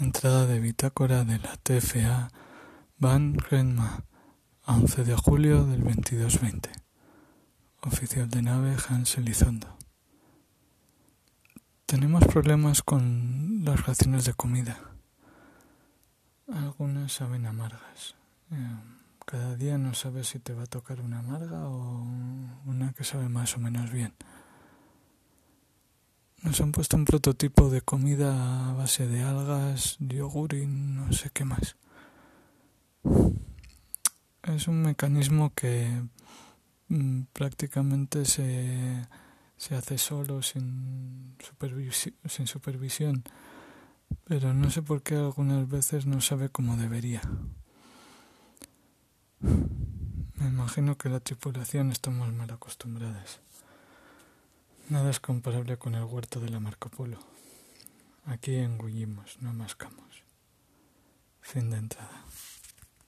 Entrada de bitácora de la TFA Van Renma, 11 de julio del 2220. Oficial de nave Hans Elizondo. Tenemos problemas con las raciones de comida. Algunas saben amargas. Eh, cada día no sabes si te va a tocar una amarga o una que sabe más o menos bien. Nos han puesto un prototipo de comida a base de algas, yogur y no sé qué más. Es un mecanismo que mm, prácticamente se, se hace solo sin, supervisión, pero no sé por qué algunas veces no sabe como debería. Me imagino que la tripulación estamos mal acostumbradas. Nada es comparable con el huerto de la Marco Polo. Aquí engullimos, no mascamos. Fin de entrada.